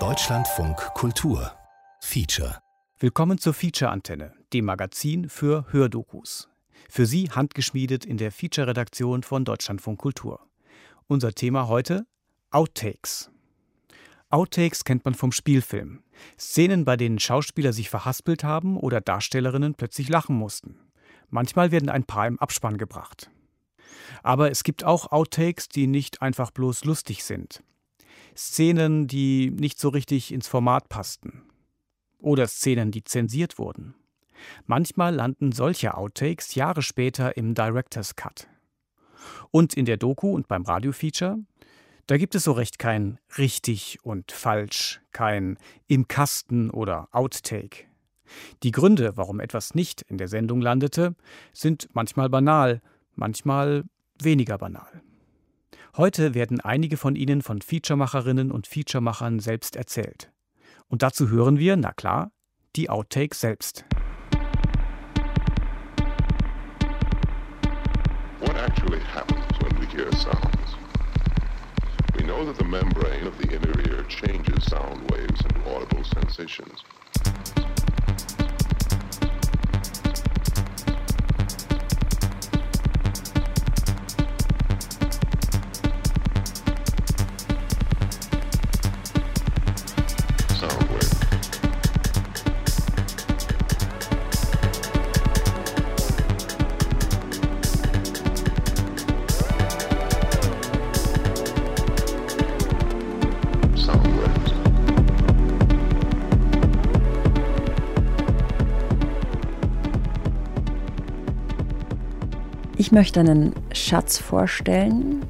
Deutschlandfunk Kultur Feature Willkommen zur Feature-Antenne, dem Magazin für Hördokus. Für Sie handgeschmiedet in der Feature-Redaktion von Deutschlandfunk Kultur. Unser Thema heute Outtakes. Outtakes kennt man vom Spielfilm. Szenen, bei denen Schauspieler sich verhaspelt haben oder Darstellerinnen plötzlich lachen mussten. Manchmal werden ein paar im Abspann gebracht. Aber es gibt auch Outtakes, die nicht einfach bloß lustig sind. Szenen, die nicht so richtig ins Format passten. Oder Szenen, die zensiert wurden. Manchmal landen solche Outtakes Jahre später im Director's Cut. Und in der Doku und beim Radiofeature, da gibt es so recht kein richtig und falsch, kein im Kasten oder Outtake. Die Gründe, warum etwas nicht in der Sendung landete, sind manchmal banal, manchmal weniger banal. Heute werden einige von ihnen von Featuremacherinnen und Featuremachern selbst erzählt. Und dazu hören wir, na klar, die Outtakes selbst. What actually happens when we hear sounds? We know that the membrane of the inner ear changes sound waves into audible sensations. Möchte einen Schatz vorstellen,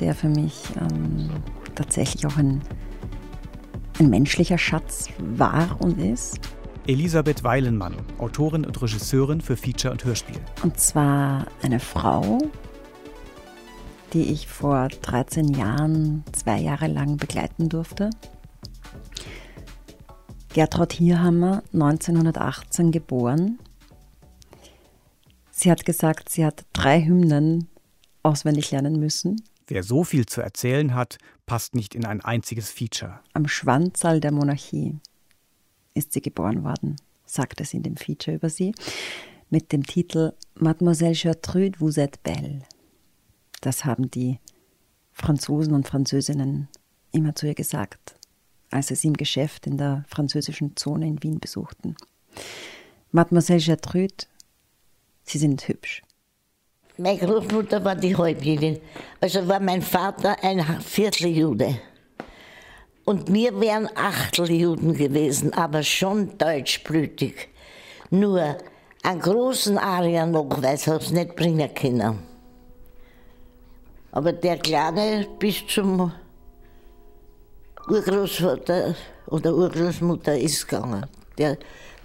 der für mich ähm, tatsächlich auch ein, ein menschlicher Schatz war und ist. Elisabeth Weilenmann, Autorin und Regisseurin für Feature und Hörspiel. Und zwar eine Frau, die ich vor 13 Jahren zwei Jahre lang begleiten durfte. Gertraud Hierhammer, 1918 geboren. Sie hat gesagt, sie hat drei Hymnen auswendig lernen müssen. Wer so viel zu erzählen hat, passt nicht in ein einziges Feature. Am Schwanzal der Monarchie ist sie geboren worden, sagte sie in dem Feature über sie, mit dem Titel Mademoiselle Gertrude, vous êtes belle. Das haben die Franzosen und Französinnen immer zu ihr gesagt, als sie sie im Geschäft in der französischen Zone in Wien besuchten. Mademoiselle Gertrude, Sie sind hübsch. Meine Großmutter war die Halbjüdin. Also war mein Vater ein Vierteljude. Und wir wären Achteljuden gewesen, aber schon deutschblütig. Nur einen großen Arier-Nachweis habe ich nicht bringen können. Aber der Kleine bis zum Urgroßvater oder Urgroßmutter ist gegangen. Der,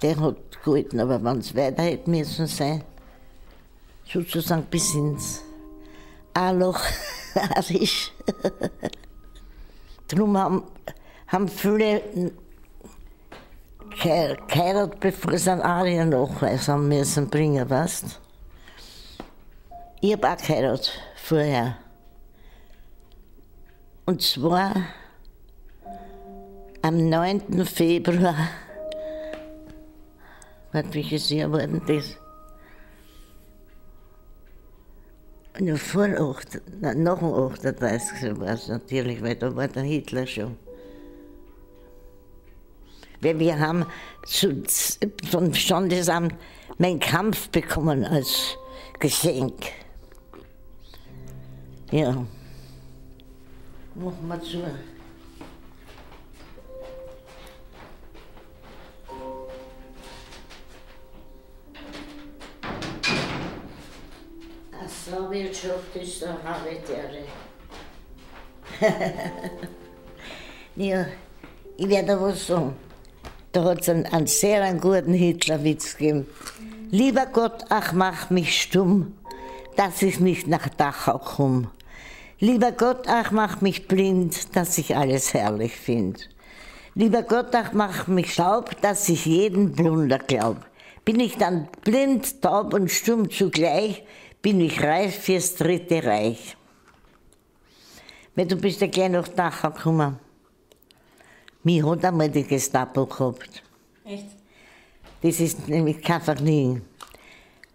der hat gehalten, aber wenn es weiter hätte müssen sein, sozusagen bis ins A-Loch, Arisch. Darum haben, haben viele ge- geheiratet, bevor sie einen Ariennachweis haben müssen bringen, weißt Ich habe auch geheiratet vorher. Und zwar am 9. Februar. Warte, welches Jahr war denn das? Ja, vor 8, nein, nach dem 38. war es natürlich, weil da war der Hitler schon. Weil wir haben zu, vom Standesamt meinen Kampf bekommen als Geschenk. Ja. Machen wir zu. Ist der Habitäre. ja, ich werde was sagen. Da hat es einen, einen sehr guten Hitlerwitz gegeben. Lieber Gott, ach mach mich stumm, dass ich nicht nach Dachau komm. Lieber Gott, ach mach mich blind, dass ich alles herrlich find. Lieber Gott, ach mach mich taub, dass ich jeden Blunder glaub. Bin ich dann blind, taub und stumm zugleich, bin ich reif fürs Dritte Reich. Weil du bist ja gleich nach Dachau gekommen. Mich hat einmal die Gestapo gehabt. Echt? Das ist nämlich kein Vergnügen.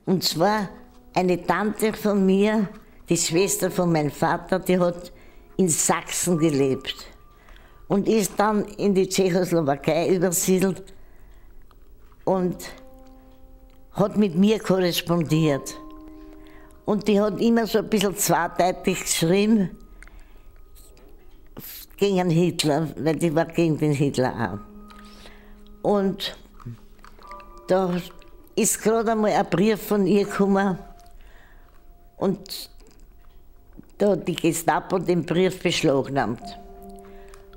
Und zwar eine Tante von mir, die Schwester von meinem Vater, die hat in Sachsen gelebt und ist dann in die Tschechoslowakei übersiedelt und hat mit mir korrespondiert. Und die hat immer so ein bisschen zweideutig geschrieben gegen Hitler, weil die war gegen den Hitler auch. Und da ist gerade einmal ein Brief von ihr gekommen und da hat die Gestapo den Brief beschlagnahmt.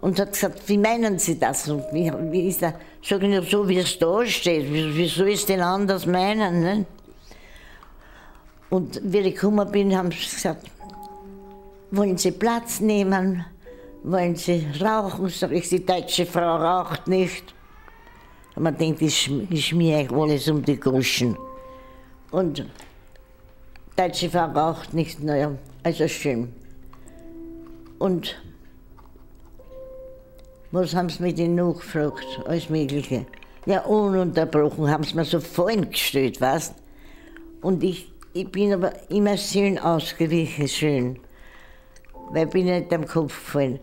Und hat gesagt, wie meinen Sie das? Wie, wie ist das? Sag ich, so wie es da steht. Wie, wie soll ich es denn anders meinen? Ne? Und wie ich gekommen bin, haben sie gesagt, wollen Sie Platz nehmen? Wollen Sie rauchen? Sag ich, die deutsche Frau raucht nicht. Und man denkt, ich, ich schmier alles um die Groschen. Und deutsche Frau raucht nicht, naja, also schön. Und was haben sie mit ihnen nachgefragt? Alles Mögliche. Ja, ununterbrochen haben sie mir so vorhin gestellt, weißt Und ich, ich bin aber immer schön ausgewichen, schön. Weil ich bin nicht am Kopf gefallen.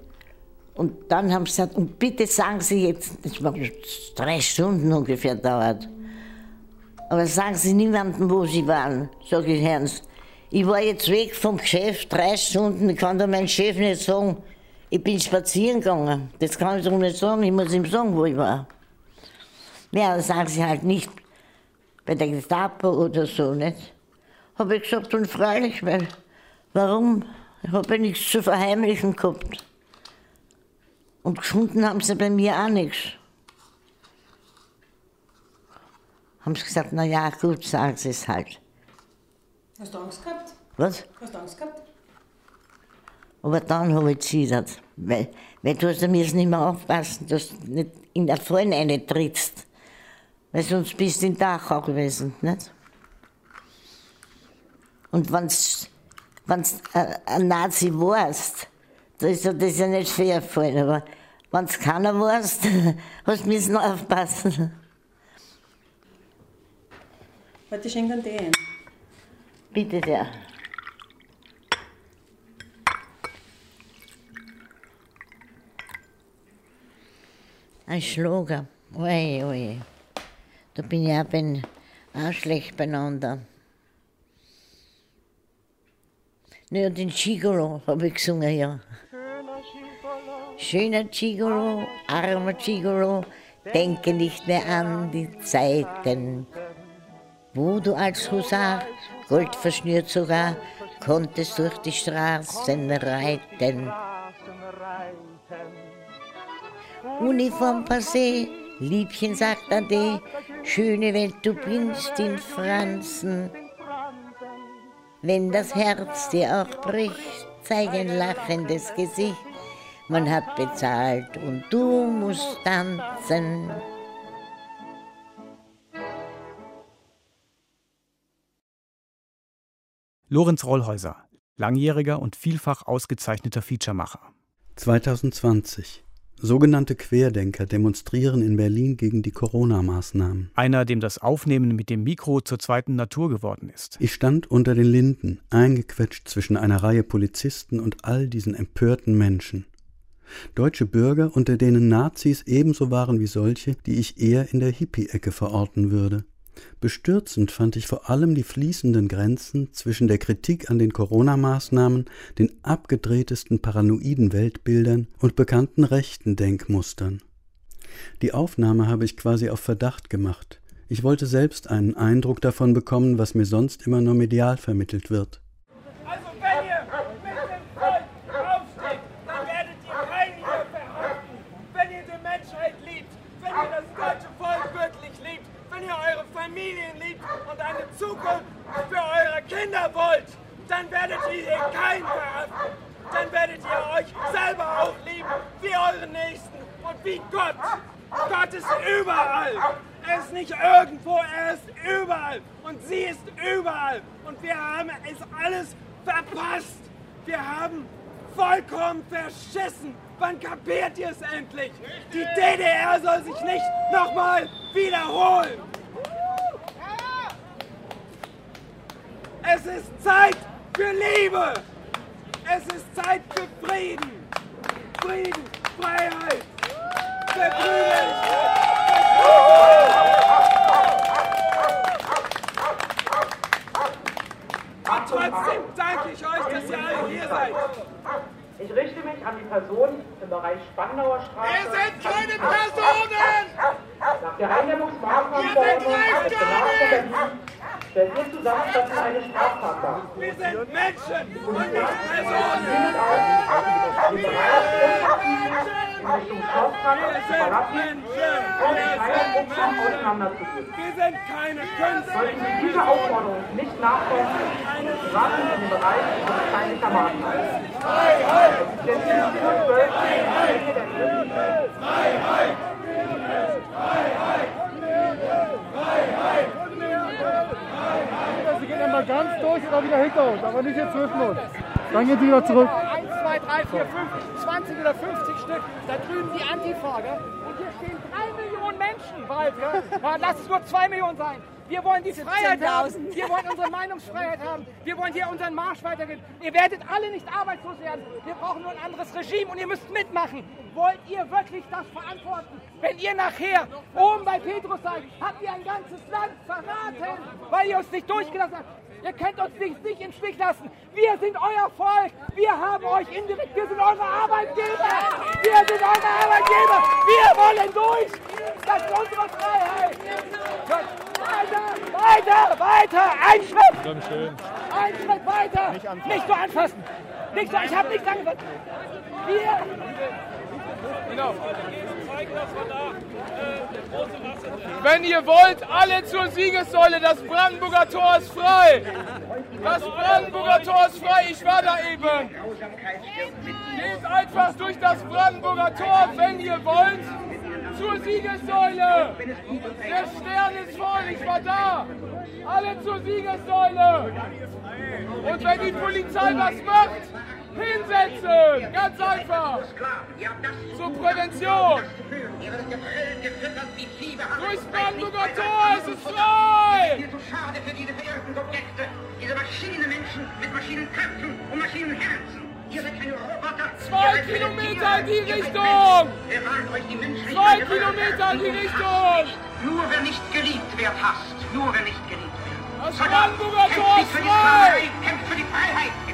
Und dann haben sie gesagt, und bitte sagen Sie jetzt, das war drei Stunden ungefähr dauert, aber sagen Sie niemandem, wo Sie waren, sage ich Herrn. Ich war jetzt weg vom Geschäft, drei Stunden, ich kann da meinem Chef nicht sagen, ich bin spazieren gegangen. Das kann ich doch nicht sagen, ich muss ihm sagen, wo ich war. Ja, das sagen Sie halt nicht bei der Gestapo oder so, nicht? Habe ich gesagt, und freilich, weil, warum? Ich habe ja nichts zu verheimlichen gehabt. Und gefunden haben sie bei mir auch nichts. Haben sie gesagt, na ja, gut, sagen sie es halt. Hast du Angst gehabt? Was? Hast du Angst gehabt? Aber dann habe ich gezittert, weil, weil du hast, müssen nicht mehr aufpassen, dass du nicht in der Fallen eine trittst. Weil sonst bist du in Dachau gewesen, nicht? Und wenn's, wenn's ein Nazi warst, da ist dir das ja nicht fair gefallen, aber wenn es keiner warst, hast du müssen aufpassen. Heute schenken die ein. Bitte sehr. Ein Schlager. Oje, oje. Da bin ich auch, bin auch schlecht beieinander. Naja, den Gigolo habe ich gesungen, ja. Schöner Gigolo, armer Gigolo, denke nicht mehr an die Zeiten, wo du als Husar, Gold verschnürt sogar, konntest durch die Straßen reiten. Uniform passé, Liebchen sagt Ade, schöne Welt, du bringst in Franzen. Wenn das Herz dir auch bricht, zeig ein lachendes Gesicht. Man hat bezahlt und du musst tanzen. Lorenz Rollhäuser, langjähriger und vielfach ausgezeichneter Featuremacher. 2020. Sogenannte Querdenker demonstrieren in Berlin gegen die Corona-Maßnahmen. Einer, dem das Aufnehmen mit dem Mikro zur zweiten Natur geworden ist. Ich stand unter den Linden, eingequetscht zwischen einer Reihe Polizisten und all diesen empörten Menschen. Deutsche Bürger, unter denen Nazis ebenso waren wie solche, die ich eher in der Hippie-Ecke verorten würde. Bestürzend fand ich vor allem die fließenden Grenzen zwischen der Kritik an den Corona-Maßnahmen, den abgedrehtesten paranoiden Weltbildern und bekannten rechten Denkmustern. Die Aufnahme habe ich quasi auf Verdacht gemacht. Ich wollte selbst einen Eindruck davon bekommen, was mir sonst immer nur medial vermittelt wird. Also wenn ihr mit dem Volk aufsteht, dann werdet ihr kein hier verhaften. Wenn ihr die Menschheit liebt, wenn ihr das deutsche Volk wirklich liebt, wenn ihr eure Familien liebt und eine Zukunft für eure Kinder wollt, dann werdet ihr keinen verhaften. Dann werdet ihr euch selber auch lieben, wie euren Nächsten und wie Gott. Gott ist überall. Er ist nicht irgendwo, er ist überall. Und sie ist überall. Und wir haben es alles verpasst. Wir haben vollkommen verschissen. Wann kapiert ihr es endlich? Die DDR soll sich nicht nochmal wiederholen. Es ist Zeit für Liebe. Es ist Zeit für Frieden. Frieden, Freiheit, Verbrüderlichkeit. Und trotzdem danke ich euch, dass ihr alle hier seid. Ich richte mich an die Personen im Bereich Spandauer Straße. Wir sind keine Personen! Nach der Eindämmungsmaßnahmenverordnung des Senats von Stellt ihr Zusammentreffen eine Straftat dar. Wir sind Menschen und nicht Personen! Die Freiheitsrucksack auseinanderzuführen. Wir sind keine Künstler! Sollten Sie diese Aufforderung nicht nachfolgen, warten Sie im Bereich polizeilicher Maßnahmen. Es ist jetzt 15.12 Uhr, Ende der dritten Sie gehen einmal ganz durch oder wieder hinter uns, aber nicht jetzt zwischen uns. Dann gehen Sie wieder zurück. 1, 2, 3, 4, 5, 20 oder 50 Stück. Da drüben die Antifa. Gell? Und hier stehen 3 Millionen Menschen bald. Gell? Lass es nur 2 Millionen sein. Wir wollen die Freiheit haben. Wir wollen unsere Meinungsfreiheit haben. Wir wollen hier unseren Marsch weitergehen. Ihr werdet alle nicht arbeitslos werden. Wir brauchen nur ein anderes Regime und ihr müsst mitmachen. Wollt ihr wirklich das verantworten? Wenn ihr nachher oben bei Petrus seid, habt ihr ein ganzes Land verraten, weil ihr uns nicht durchgelassen habt. Ihr könnt uns nicht, nicht im Stich lassen. Wir sind euer Volk. Wir haben euch indirekt. Wir sind eure Arbeitgeber. Wir sind eure Arbeitgeber. Wir wollen durch. Das ist unsere Freiheit. Weiter, weiter, weiter. Ein Schritt. Ein Schritt weiter. Nicht, so anfassen. Nicht so, ich habe nichts angefasst. Wir. Wenn ihr wollt, alle zur Siegessäule. Das Brandenburger Tor ist frei. Das Brandenburger Tor ist frei. Ich war da eben. Geht einfach durch das Brandenburger Tor, wenn ihr wollt, zur Siegessäule. Der Stern ist voll. Ich war da. Alle zur Siegessäule. Und wenn die Polizei was macht, hinsetzen. Ganz einfach. Zur Prävention. Durchs Brandenburger Tor ist es frei. Viel zu schade für diese verirrten Subjekte, diese Maschinenmenschen mit Maschinenköpfen und Maschinenherzen. Ihr seid keine Roboter. Zwei Kilometer in die Richtung. Zwei Kilometer in die. Richtung. Nur wer nicht geliebt wird, hasst. Nur wer nicht geliebt wird. Das Verdammt, Brandenburger Tor ist frei. Kämpft für die Freiheit.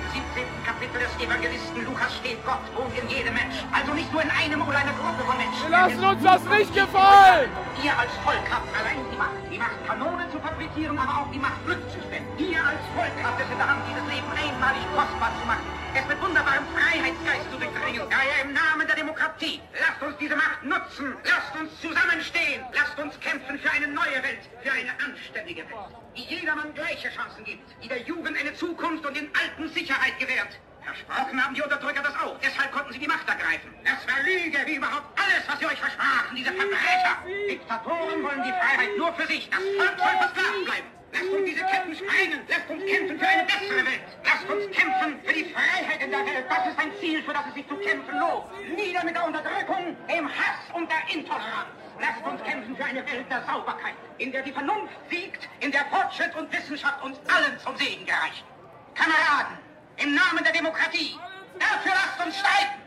Im 17. Kapitel des Evangelisten Lukas steht, Gott wohnt in jedem Mensch. Also nicht nur in einem oder einer Gruppe von Menschen. Wir lassen uns das nicht gefallen. Ihr als Volk habt allein die Macht. Die Macht, Kanonen zu fabrizieren, aber auch die Macht, Glück zu spenden. Ihr als Volk habt es in der Hand, dieses Leben einmalig kostbar zu machen. Es mit wunderbarem Freiheitsgeist zu durchdringen. Daher im Namen der Demokratie. Lasst uns diese Macht nutzen. Lasst uns zusammenstehen. Lasst uns kämpfen für eine neue Welt. Für eine anständige Welt. Die jedermann gleiche Chancen gibt. Die der Jugend eine Zukunft und den Alten Sicherheit gewährt. Versprochen haben die Unterdrücker das auch. Deshalb konnten sie die Macht ergreifen. Das war Lüge, wie überhaupt alles, was sie euch versprachen, diese Verbrecher. Diktatoren wollen die Freiheit nur für sich. Das Volk soll versklavt bleiben. Lasst uns diese Ketten sprengen. Lasst uns kämpfen für eine bessere Welt. Lasst uns kämpfen für die Freiheit in der Welt. Das ist ein Ziel, für das es sich zu kämpfen lohnt. Nieder mit der Unterdrückung, dem Hass und der Intoleranz. Lasst uns kämpfen für eine Welt der Sauberkeit, in der die Vernunft siegt, in der Fortschritt und Wissenschaft uns allen zum Segen gereichen. Kameraden, im Namen der Demokratie, dafür lasst uns streiten.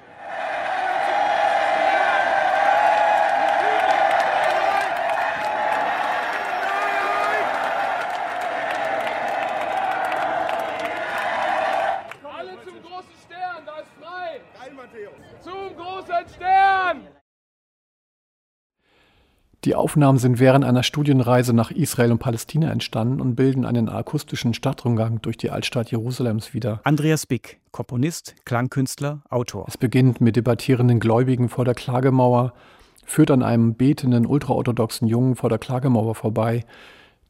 Alle zum großen Stern, da ist frei. Zum großen Stern. Die Aufnahmen sind während einer Studienreise nach Israel und Palästina entstanden und bilden einen akustischen Stadtrundgang durch die Altstadt Jerusalems wieder. Andreas Bick, Komponist, Klangkünstler, Autor. Es beginnt mit debattierenden Gläubigen vor der Klagemauer, führt an einem betenden ultraorthodoxen Jungen vor der Klagemauer vorbei.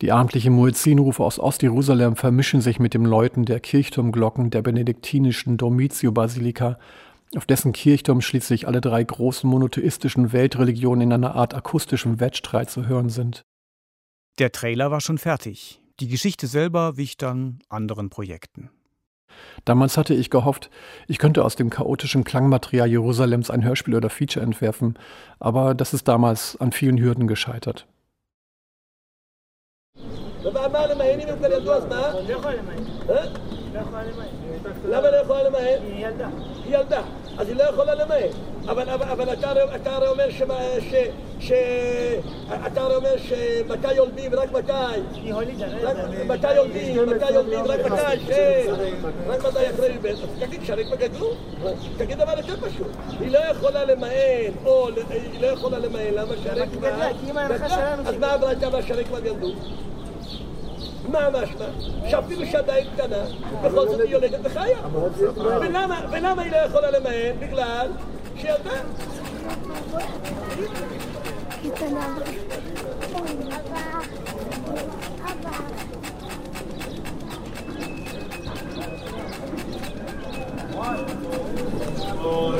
Die abendlichen Muezzinrufe aus Ostjerusalem vermischen sich mit dem Läuten der Kirchturmglocken der benediktinischen Domitio-Basilika, auf dessen Kirchturm schließlich alle drei großen monotheistischen Weltreligionen in einer Art akustischem Wettstreit zu hören sind. Der Trailer war schon fertig. Die Geschichte selber wich dann anderen Projekten. Damals hatte ich gehofft, ich könnte aus dem chaotischen Klangmaterial Jerusalems ein Hörspiel oder Feature entwerfen, aber das ist damals an vielen Hürden gescheitert. למה לא יכולה למהר? היא ילדה. היא ילדה. אז היא לא יכולה למהר. אבל, אבל, אבל אתה, אתה הרי אומר ש... ש... ש... אתה הרי אומר שמתי יולדים ורק מתי. היא הולידה. מתי יולדים, מתי יולדים ורק מתי. ש... רק מתי אחרי... אז תגיד, שרק בגדלות? תגיד דבר יותר פשוט. היא לא יכולה למהר, או היא לא יכולה למהר, למה שרק כבר... אז מה הברייתא והשרק כבר ילדו? מה משמע? שאפילו שעדיין קטנה, בכל זאת היא יולדת וחיה. ולמה, ולמה היא לא יכולה למהר? בגלל שילדה. אמן. ישמח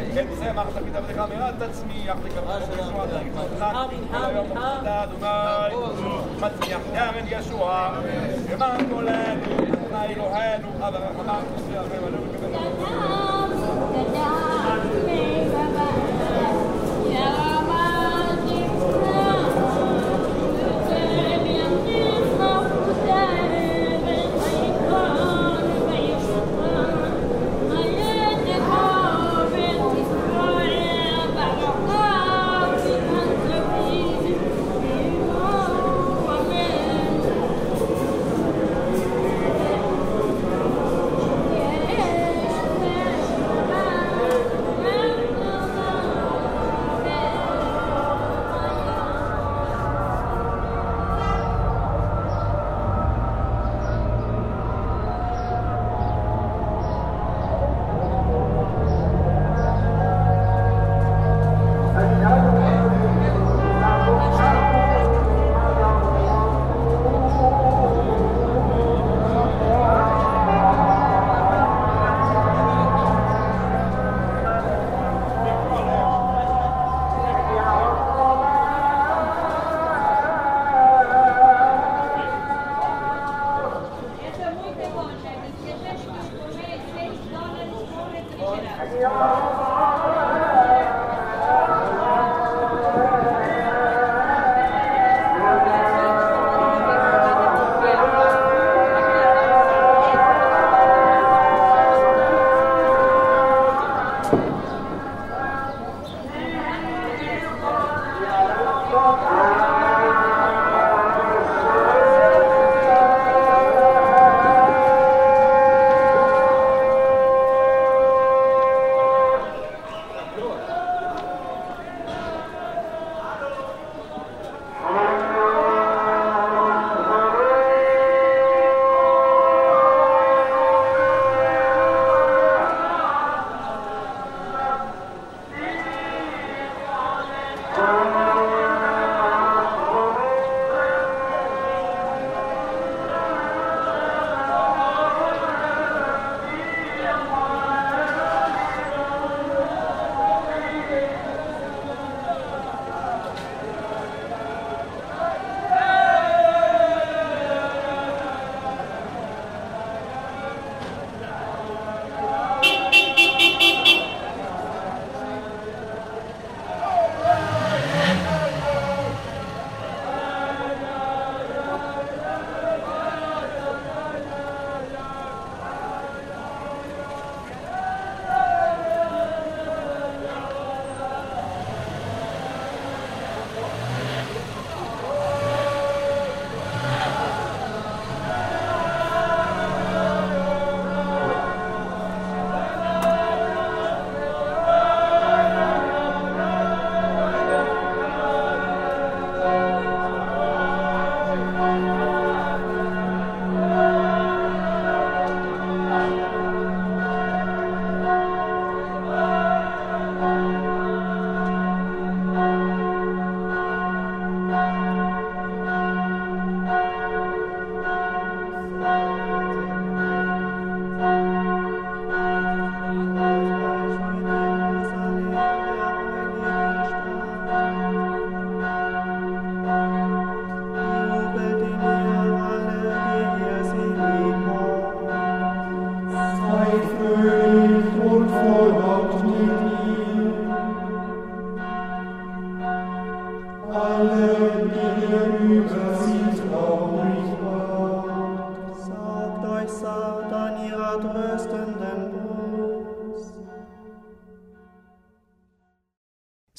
אמרת תמיד עבדך מרע תצמיח וקבלת ישוע תקפתך כל היום ומחתה אדוני מצמיח נאמן ישוע למען קולנו אדוני אלוהינו אב הרחמן וסביח ומלאו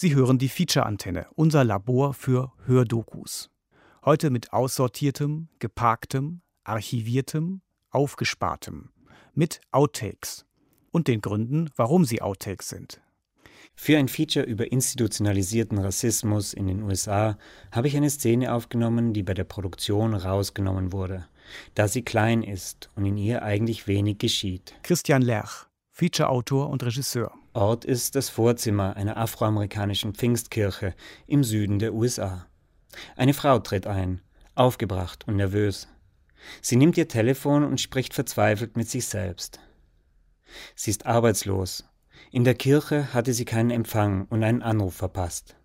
Sie hören die Feature-Antenne, unser Labor für Hördokus. Heute mit aussortiertem, geparktem, archiviertem, aufgespartem, mit Outtakes und den Gründen, warum sie Outtakes sind. Für ein Feature über institutionalisierten Rassismus in den USA habe ich eine Szene aufgenommen, die bei der Produktion rausgenommen wurde, da sie klein ist und in ihr eigentlich wenig geschieht. Christian Lerch, Featureautor und Regisseur. Ort ist das Vorzimmer einer afroamerikanischen Pfingstkirche im Süden der USA. Eine Frau tritt ein, aufgebracht und nervös. Sie nimmt ihr Telefon und spricht verzweifelt mit sich selbst. Sie ist arbeitslos. In der Kirche hatte sie keinen Empfang und einen Anruf verpasst.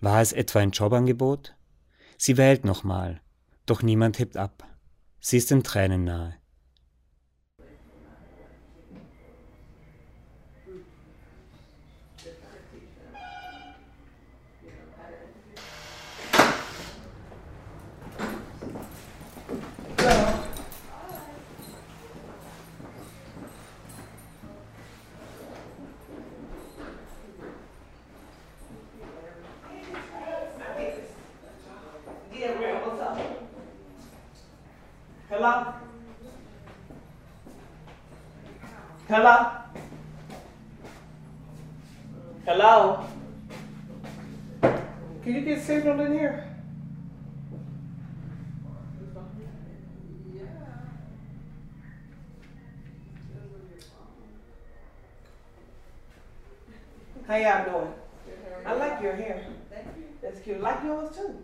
War es etwa ein Jobangebot? Sie wählt nochmal, doch niemand hebt ab. Sie ist den Tränen nahe. Hello? Hello? Hello? Can you get signal in here? How y'all doing? I like your hair. That's cute. Like yours too.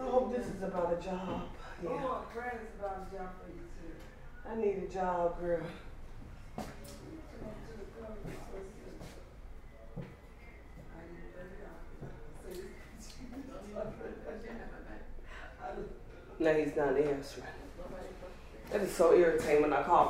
I hope this is about a job. Yeah. Oh, Brad is about a job for you too. I need a job, girl. No, he's not answering. That is so irritating when I call a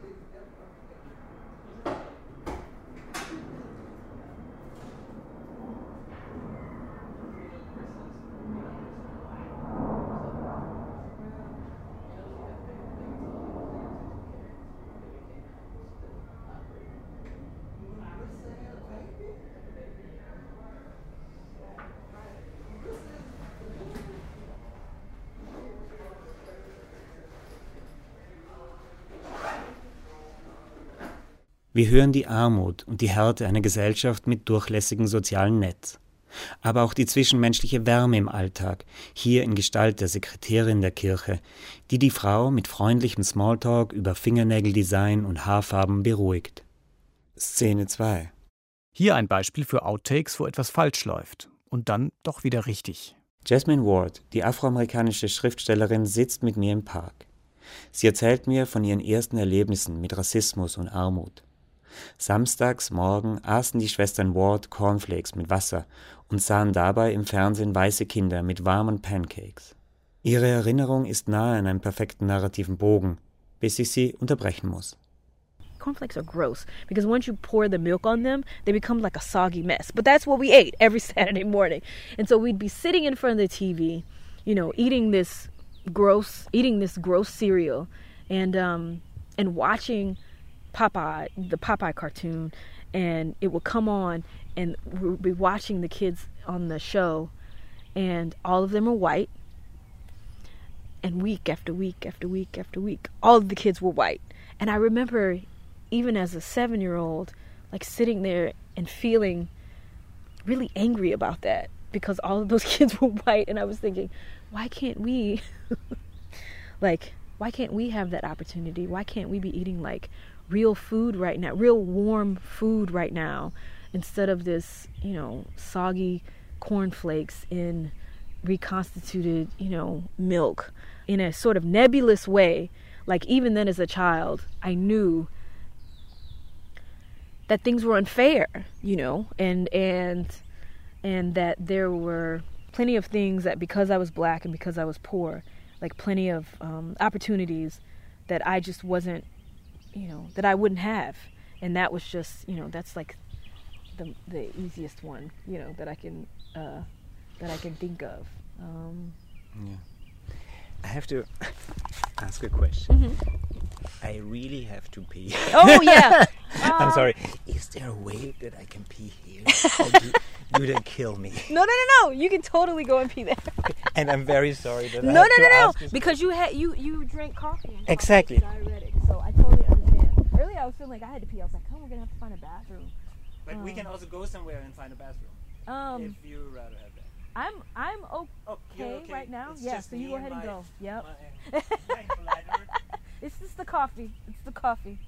Wir hören die Armut und die Härte einer Gesellschaft mit durchlässigem sozialen Netz. Aber auch die zwischenmenschliche Wärme im Alltag, hier in Gestalt der Sekretärin der Kirche, die die Frau mit freundlichem Smalltalk über Fingernägeldesign und Haarfarben beruhigt. Szene 2 Hier ein Beispiel für Outtakes, wo etwas falsch läuft und dann doch wieder richtig. Jasmine Ward, die afroamerikanische Schriftstellerin, sitzt mit mir im Park. Sie erzählt mir von ihren ersten Erlebnissen mit Rassismus und Armut. Samstags morgen aßen die Schwestern Ward Cornflakes mit Wasser und sahen dabei im Fernsehen weiße Kinder mit warmen Pancakes. Ihre Erinnerung ist nahe an einem perfekten narrativen Bogen, bis ich sie unterbrechen muss. cornflakes are gross because once you pour the milk on them, they become like a soggy mess. But that's what we ate every Saturday morning. And so we'd be sitting in front of the TV, you know, eating this gross, eating this gross cereal, and um, and watching Popeye, the Popeye cartoon, and it would come on, and we'd be watching the kids on the show, and all of them are white. And week after week after week after week, all of the kids were white. And I remember, even as a seven year old, like sitting there and feeling really angry about that because all of those kids were white. And I was thinking, why can't we, like, why can't we have that opportunity? Why can't we be eating like real food right now, real warm food right now, instead of this, you know, soggy cornflakes in reconstituted, you know, milk in a sort of nebulous way. Like even then as a child, I knew that things were unfair, you know, and and and that there were plenty of things that because I was black and because I was poor, like plenty of um, opportunities that I just wasn't, you know, that I wouldn't have, and that was just, you know, that's like the the easiest one, you know, that I can uh, that I can think of. Um, yeah. I have to ask a question. Mm-hmm. I really have to pee. Oh, yeah. I'm Uh, sorry. Is there a way that I can pee here? Do, do they kill me? no, no, no, no! You can totally go and pee there. And I'm very sorry that I no, no, no, no! Because you had you you drank coffee. And Exactly. diuretic, so I totally. Earlier, I was feeling like I had to pee. I was like, "Oh, we're gonna have to find a bathroom." But we Um, can also go somewhere and find a bathroom. Um, if you rather have that. I'm I'm okay, you're okay. right now. It's yeah, so you go ahead and my- go. Yep. my it's just the coffee. It's the coffee.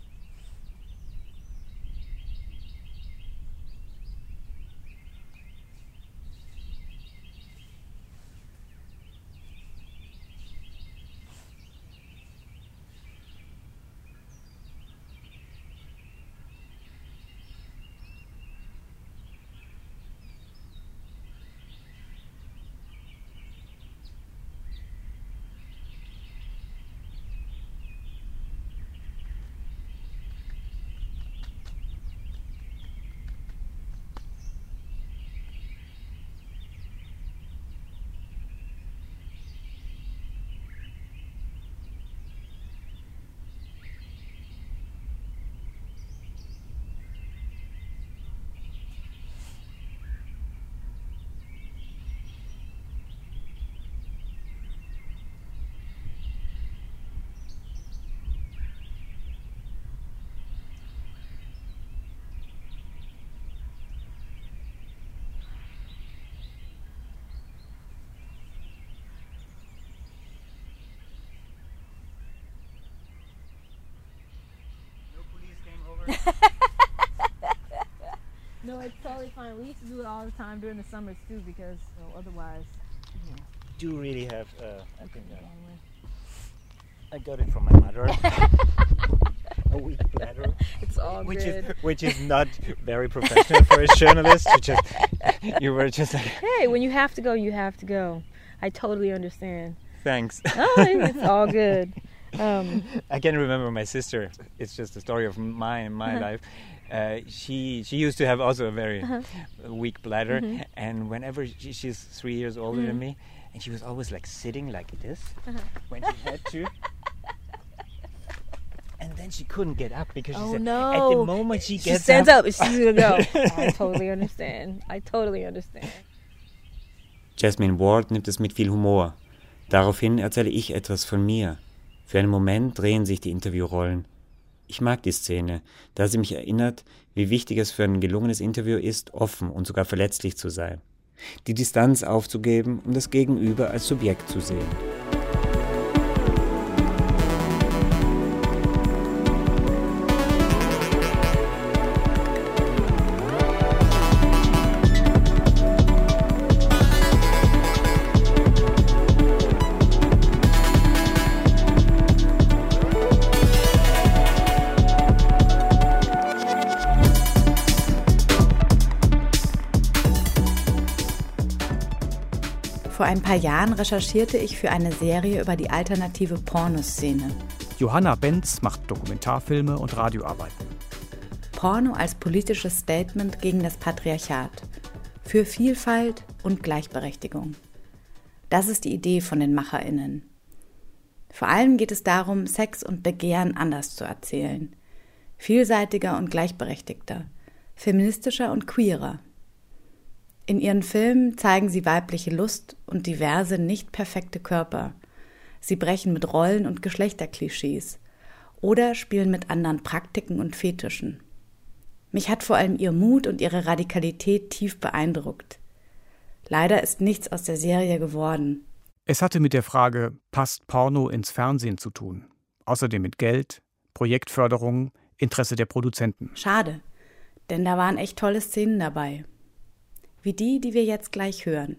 No, it's totally fine. We used to do it all the time during the summers too, because know, otherwise, you know, Do you really have? Uh, I think uh. I got it from my mother. a weak bladder. It's all which good. is which is not very professional for a journalist. You just you were just like Hey, when you have to go, you have to go. I totally understand. thanks. Oh, it's all good. Um, I can remember my sister. It's just a story of my my Uh-huh. life. Uh, she she used to have also a very Uh-huh. weak bladder, Mhm. and whenever she, she's three years older than Mhm. me, and she was always like sitting like this Uh-huh. when she had to. And then she couldn't get up because she oh said no! at the moment she gets she gets stands up, up, she's gonna go. I totally understand. I totally understand. Jasmine Ward nimmt es mit viel Humor. Daraufhin erzähle ich etwas von mir. Für einen Moment drehen sich die Interviewrollen. Ich mag die Szene, da sie mich erinnert, wie wichtig es für ein gelungenes Interview ist, offen und sogar verletzlich zu sein. Die Distanz aufzugeben, um das Gegenüber als Subjekt zu sehen. Ein paar Jahren recherchierte ich für eine Serie über die alternative Pornoszene. Johanna Benz macht Dokumentarfilme und Radioarbeiten. Porno als politisches Statement gegen das Patriarchat. Für Vielfalt und Gleichberechtigung. Das ist die Idee von den MacherInnen. Vor allem geht es darum, Sex und Begehren anders zu erzählen. Vielseitiger und gleichberechtigter. Feministischer und queerer. In ihren Filmen zeigen sie weibliche Lust und diverse, nicht perfekte Körper. Sie brechen mit Rollen und Geschlechterklischees oder spielen mit anderen Praktiken und Fetischen. Mich hat vor allem ihr Mut und ihre Radikalität tief beeindruckt. Leider ist nichts aus der Serie geworden. Es hatte mit der Frage, passt Porno ins Fernsehen zu tun. Außerdem mit Geld, Projektförderung, Interesse der Produzenten. Schade, denn da waren echt tolle Szenen dabei. Wie die, die wir jetzt gleich hören.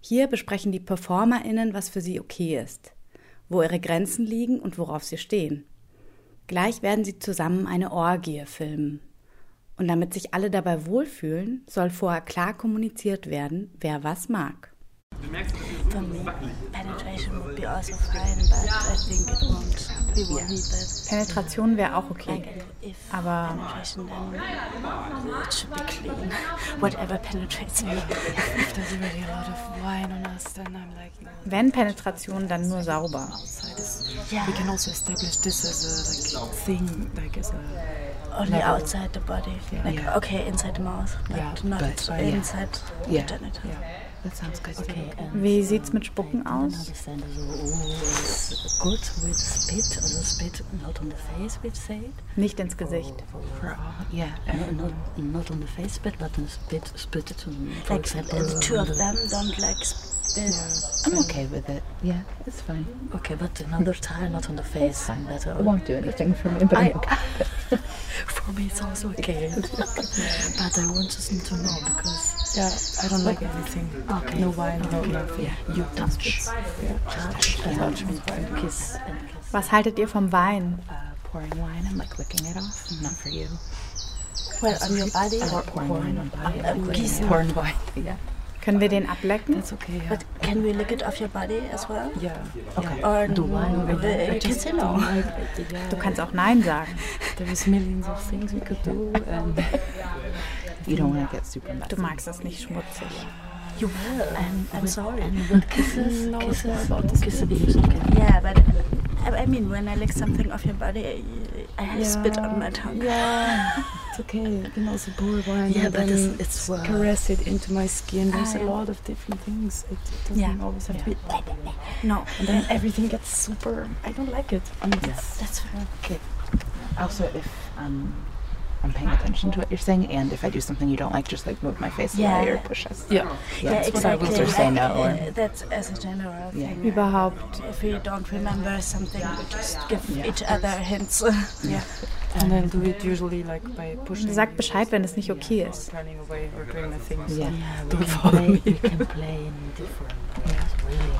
Hier besprechen die PerformerInnen, was für sie okay ist, wo ihre Grenzen liegen und worauf sie stehen. Gleich werden sie zusammen eine Orgie filmen. Und damit sich alle dabei wohlfühlen, soll vorher klar kommuniziert werden, wer was mag. For me, penetration would be also fine, but I think it won't. We won't need that. Penetration wäre auch okay. Aber Penetration, then it should be clean. Whatever penetrates me. If there's already a lot of wine on us, then I'm like, no. wenn Penetration, dann nur sauber. Yeah. We can also establish this as a like thing, like as a Only level. outside the body. Yeah. Like, Yeah. okay, inside the mouth, but Yeah, not but, uh, yeah. inside Yeah. the genital. That sounds good. Okay. Wie sieht's mit Spucken aus? oh, say it. Nicht ins Gesicht. All, yeah. No, not, not on the face spit, but spit, spit it on, for Like, the two of them don't like spit. I'm okay with it. Yeah, it's fine. Okay, but another time, not on the face. Better. It won't do anything for me, but I- I'm okay. For me, it's also okay. but I want just to know because. Yeah, I don't like anything. Okay. No wine, no nothing. Yeah, you touch. Touch and, Touch and kiss and kiss. Was haltet ihr vom Wein? Pouring wine and like licking it off. Not for you. Well, on your body Or or pouring wine on body. Um, gießen. Pouring wine. Yeah. Können wir den ablecken? That's okay. Yeah. But can we lick it off your body as well? Yeah. Okay. Or Do wine no, over there. you I like it. Yeah. Du kannst auch Nein sagen. There is millions of things we could do, and you don't want to get super messy. Du magst das nicht schmutzig. You will. I'm, I'm sorry. And with kisses, No, kisses, kisses, kisses, okay. Yeah, but I, mean, when I lick something off your body, I, I have spit on my tongue. Yeah, it's okay. You can also pour wine Yeah, and but then it's- it's, caress it into my skin. There's Ah, a yeah. lot of different things. It, it doesn't Yeah. always have to be. No, And then everything gets super. I don't like it. And it's- that's fine. Okay. Also, if um, I'm paying attention to what you're saying, and if I do something you don't like, just like move my face Yeah. away or push us. Yeah, that's what I exactly. or say no. Or, uh, that's as a general Yeah. thing. Überhaupt. If we don't remember something, we just give Yeah. each other hints. yeah. And then do it usually like by pushing. Sag Bescheid, wenn es nicht okay ist. My things. Yeah, Don't follow me.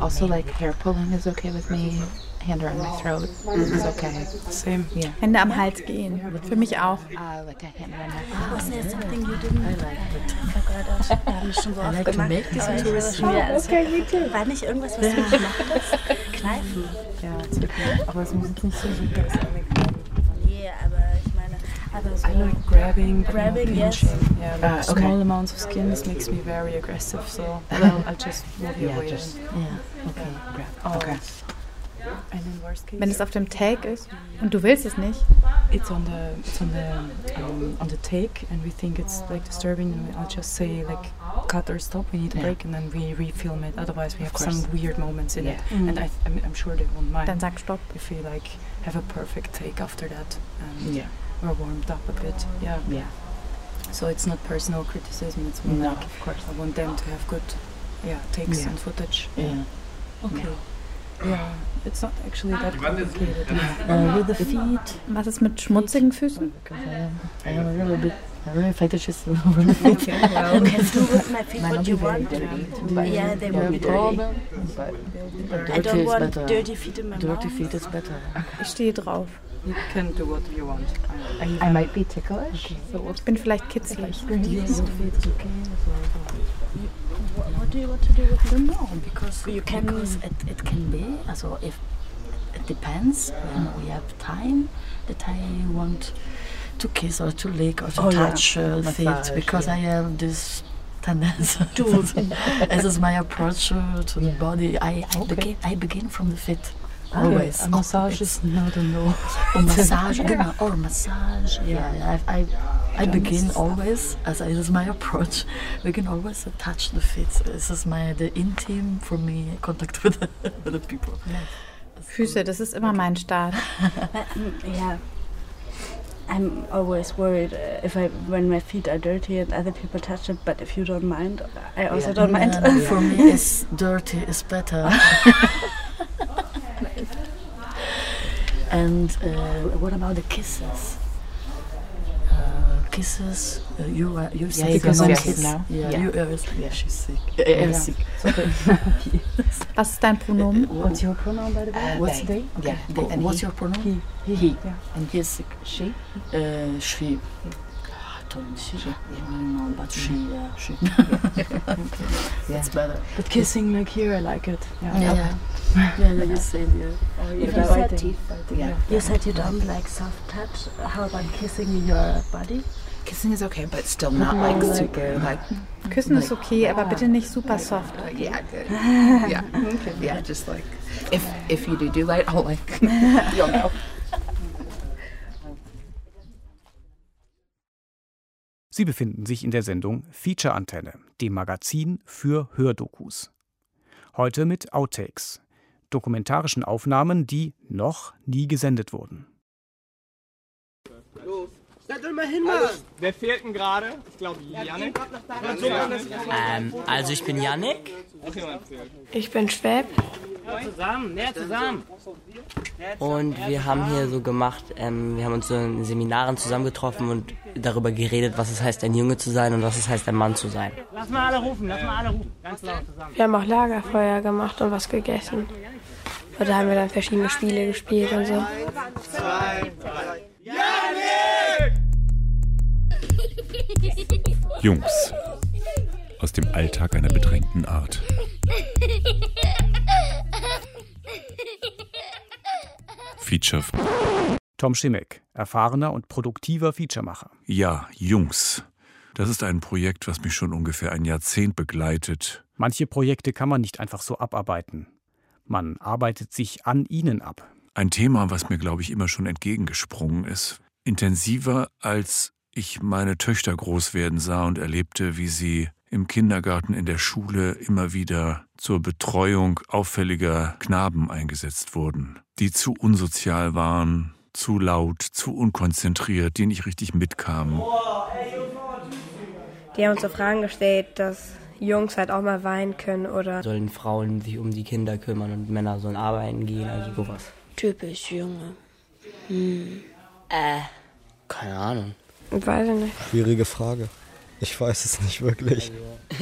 Also, like hair pulling is okay with me. Hand around my throat is okay. Same. Yeah. Hände am Hals gehen. Für mich auch. Uh, like a hand around my Was there something you didn't I like it. Oh Gott, wir haben das schon so I oft like to gemacht. make this aber ich into will a das schon wieder alles Okay, me too. War nicht irgendwas, was du nicht mochtest? Kneifen. Ja, it's okay. Aber es muss nicht so super sein. I like grabbing, but Grabbing, yes. pinching. Yeah, like Ah, okay. small amounts of skin. This makes me very aggressive. So well, I'll just move you Yeah, away. just- yeah, okay. grab. Okay. And in worst case, Wenn es auf dem Take ist und du willst es nicht, it's on the it's on the um, on the take, and we think it's like disturbing, and I'll just say like cut or stop. We need a Yeah. break, and then we refilm it. Otherwise, we have some weird moments in it, Yeah. and I, I'm, I'm sure they won't mind. dann sag stop. if we like have a perfect take after that, and Yeah. We're warmed up a bit. Yeah. Yeah. So it's not personal criticism. It's more No, like of course. I want them to have good, yeah, takes Yeah. and footage. Yeah. Okay. Yeah, it's not actually that complicated. Uh, with the feet, Was ist mit schmutzigen Füßen? because I am, I am a little bit, Over the feet. you can do with my feet what you want. dirty. But yeah, they will be dirty. problem, but I dirty don't is want better. dirty feet in my Dirty mouth. feet is better. Ich stehe drauf. You can do what you want. I, might be ticklish. Ich bin vielleicht is okay. What, do you want to do with I don't know because You can- because it, it can be also if it depends when we have time that I want to kiss or to lick or to Oh, yeah. touch uh, feet Massage, because I have this tendency. To this is my approach uh, to the body. I I, begin, I begin from the feet. Always. A massage is not a no. Or massage, genau, or massage. Yeah, I, I, I begin always, as it is my approach, we can always to touch the feet. This is my the intimate for me contact with the, with the people. Füße, das ist immer mein Start. yeah. I'm always worried uh, if I when my feet are dirty and other people touch it, but if you don't mind, I also Yeah. don't mind. No, no, for me, it's dirty is better. and uh, what about the kisses? Uh, kisses. Uh, you are you're Yeah, sick because I'm kiss. sick now. Yeah, Yeah. you are. Yeah, she's sick. Uh, uh, Yeah. sick. Okay. Was ist dein Pronomen? What's your pronoun, by the way? Uh, What's they. they? Yeah, Okay. they and What's he. your pronoun? He. He. Yeah. And he is sick. She? Uh, she. I don't. She. I don't know, but she. Yeah, she. okay. That's better. But kissing like here, I like it. Yeah. Yeah. Yeah, yeah, you say yeah. Oh, you said- biting, biting, Yeah. You said you don't like soft touch. How about kissing your body? Kissing is okay, but still not like super like. Küssen ist okay, aber bitte nicht super soft. Yeah, good. Yeah, yeah, just like if if you do do that, I'll like you'll know. Sie befinden sich in der Sendung Feature Antenne, dem Magazin für Hördokus. Heute mit Outtakes, dokumentarischen Aufnahmen, die noch nie gesendet wurden. Settel mal hin, Mann! Wer fehlt denn gerade? Ich glaube, Janik. Ähm, also ich bin Yannick. Ich bin Schwäb. Zusammen, näher zusammen. Und wir haben hier so gemacht, ähm, wir haben uns so in Seminaren zusammengetroffen und darüber geredet, was es heißt, ein Junge zu sein und was es heißt, ein Mann zu sein. Lass mal alle rufen, lass mal alle rufen. Ganz laut zusammen. Wir haben auch Lagerfeuer gemacht und was gegessen. Und da haben wir dann verschiedene Spiele gespielt und so. Zwei, drei. Jungs. Aus dem Alltag einer bedrängten Art. Feature. Tom Schimek, erfahrener und produktiver Featuremacher. Ja, Jungs. Das ist ein Projekt, was mich schon ungefähr ein Jahrzehnt begleitet. Manche Projekte kann man nicht einfach so abarbeiten. Man arbeitet sich an ihnen ab. Ein Thema, was mir, glaube ich, immer schon entgegengesprungen ist. Intensiver, als ich meine Töchter groß werden sah und erlebte, wie sie im Kindergarten, in der Schule immer wieder zur Betreuung auffälliger Knaben eingesetzt wurden, die zu unsozial waren, zu laut, zu unkonzentriert, die nicht richtig mitkamen. Die haben uns so Fragen gestellt, dass Jungs halt auch mal weinen können oder. Sollen Frauen sich um die Kinder kümmern und Männer sollen arbeiten gehen, also sowas. Typisch Junge. Hm. Äh, keine Ahnung. Weiß ich nicht. Schwierige Frage. Ich weiß es nicht wirklich.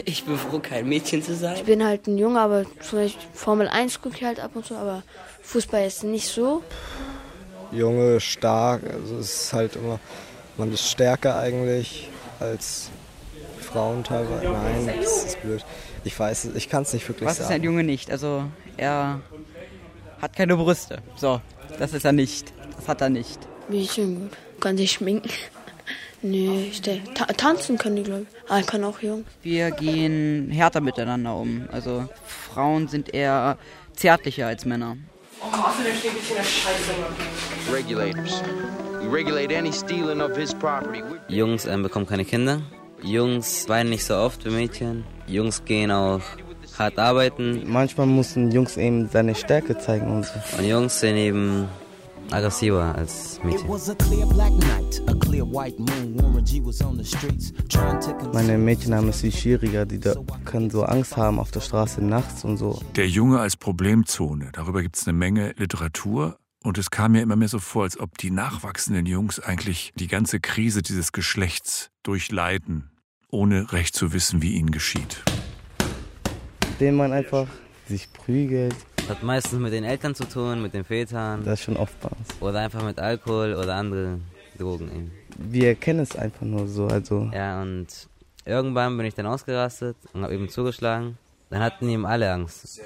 Ich bin froh, kein Mädchen zu sein. Ich bin halt ein Junge, aber zum Beispiel Formel 1 gucke ich halt ab und zu, aber Fußball ist nicht so. Junge, stark, also es ist halt immer, man ist stärker eigentlich als Frauen teilweise. Nein, das ist blöd. Ich weiß es, ich kann es nicht wirklich Was ist sagen. ein Junge nicht? Also er hat keine Brüste. So, das ist er nicht. Das hat er nicht. Mädchen gut. Kann sich schminken. Nee, ich denke, ta tanzen können die, glaube ich. Ah, ich kann auch Jungs. Wir gehen härter miteinander um. Also Frauen sind eher zärtlicher als Männer. Oh, außerdem steht jetzt in der Scheiße. Regulators. We regulate any stealing of his property. Jungs ähm, bekommen keine Kinder. Jungs weinen nicht so oft wie Mädchen. Jungs gehen auch hart arbeiten. Manchmal müssen Jungs eben seine Stärke zeigen und so. Und Jungs sind eben aggressiver als Mädchen. was a clear black night, a clear white moon. Warren G was on the streets trying to Meine Mädchen haben es viel schwieriger, die da können so Angst haben auf der Straße nachts und so. Der Junge als Problemzone, darüber gibt es eine Menge Literatur. Und es kam mir immer mehr so vor, als ob die nachwachsenden Jungs eigentlich die ganze Krise dieses Geschlechts durchleiden, ohne recht zu wissen, wie ihnen geschieht. Indem man einfach sich prügelt, hat meistens mit den Eltern zu tun, mit den Vätern. das ist schon oftmals. Oder einfach mit Alkohol oder andere Drogen eben. Wir erkennen es einfach nur so, also Ja, und irgendwann bin ich dann ausgerastet und habe eben zugeschlagen. Dann hatten eben alle Angst.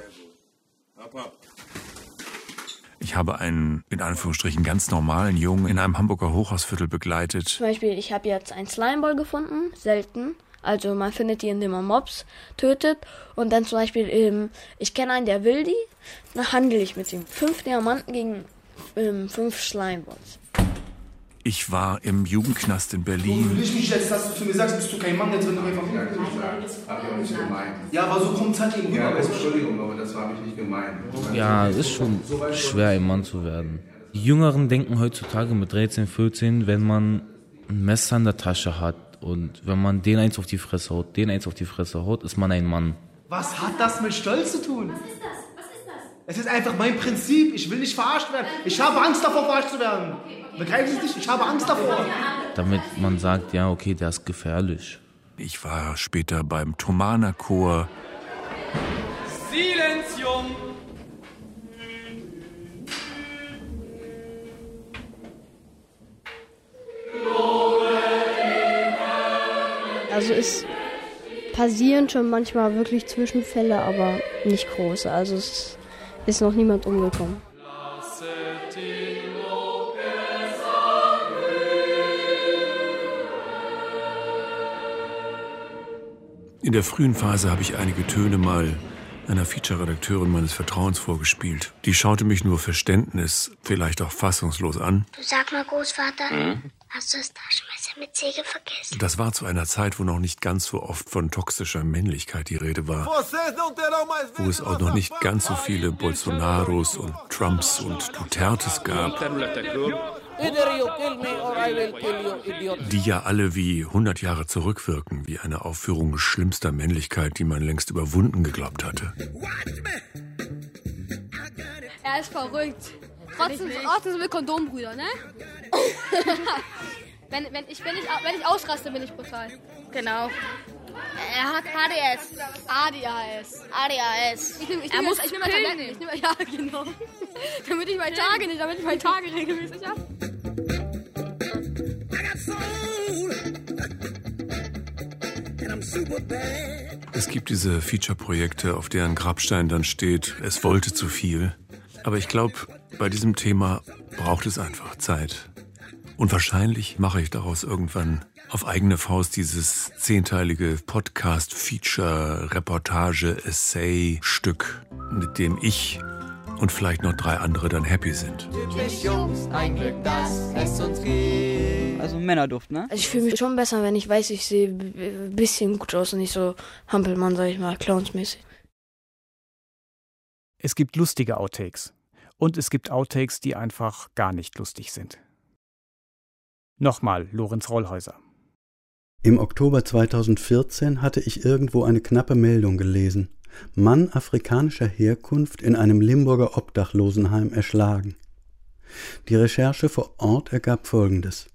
Ich habe einen, in Anführungsstrichen, ganz normalen Jungen in einem Hamburger Hochhausviertel begleitet. Zum Beispiel, ich habe jetzt einen Slimeball gefunden, selten. Also man findet die, indem man Mobs tötet. Und dann zum Beispiel, ähm, ich kenne einen, der will die, dann handle ich mit ihm. Fünf Diamanten gegen ähm, fünf Slimeballs. Ich war im Jugendknast in Berlin. ich nicht jetzt, dass du zu mir sagst, bist du kein Mann, jetzt du einfach wieder Hab ich auch nicht gemeint. Ja, aber so kommt halt eben Ja, du? Entschuldigung, aber das habe ich nicht gemeint. Ja, es ist schon schwer, ein Mann zu werden. Die Jüngeren denken heutzutage mit 13, 14, wenn man ein Messer in der Tasche hat und wenn man den eins auf die Fresse haut, den eins auf die Fresse haut, ist man ein Mann. Was hat das mit Stolz zu tun? Was ist das? Was ist das? Es ist einfach mein Prinzip. Ich will nicht verarscht werden. Ich habe Angst davor, verarscht zu werden. Begreifen Sie es nicht? Ich habe Angst davor. damit man sagt, ja, okay, der ist gefährlich. Ich war später beim Thomaner Chor. Silenzium! Also es passieren schon manchmal wirklich Zwischenfälle, aber nicht große. Also es ist noch niemand umgekommen. In der frühen Phase habe ich einige Töne mal einer Feature-Redakteurin meines Vertrauens vorgespielt. Die schaute mich nur Verständnis, vielleicht auch fassungslos an. Du sag mal, Großvater, Hm? Hast du das Taschenmesser mit Säge vergessen? Das war zu einer Zeit, wo noch nicht ganz so oft von toxischer Männlichkeit die Rede war. Wo es auch noch nicht ganz so viele Bolsonaros und Trumps und Dutertes gab. Die ja alle wie 100 Jahre zurückwirken, wie eine Aufführung schlimmster Männlichkeit, die man längst überwunden geglaubt hatte. Er ist verrückt. Trotzdem, trotzdem sind wir Kondombrüder, ne? wenn, wenn, ich, wenn, ich, wenn ich ausraste, bin ich brutal. Genau. Er hat HDS. ADHS. ADHS. Ich nehme ich Er nehm, muss ich nehm Pillen Tabletten. nehmen. Ich nehm, ja, genau. damit ich meine Tage nicht, damit ich meine Tage regelmäßig habe. Es gibt diese Feature-Projekte, auf deren Grabstein dann steht, es wollte zu viel. Aber ich glaube, bei diesem Thema braucht es einfach Zeit. Und wahrscheinlich mache ich daraus irgendwann auf eigene Faust dieses zehnteilige Podcast-Feature-Reportage-Essay-Stück, mit dem ich und vielleicht noch drei andere dann happy sind. Typisch Jungs, ein Glück, dass es uns gibt. Also Männerduft, ne? Also ich fühle mich schon besser, wenn ich weiß, ich sehe ein bisschen gut aus und nicht so Hampelmann, sag ich mal, clownsmäßig. Es gibt lustige Outtakes. Und es gibt Outtakes, die einfach gar nicht lustig sind. Nochmal Lorenz Rollhäuser. Im Oktober 2014 hatte ich irgendwo eine knappe Meldung gelesen. Mann afrikanischer Herkunft in einem Limburger Obdachlosenheim erschlagen. Die Recherche vor Ort ergab Folgendes.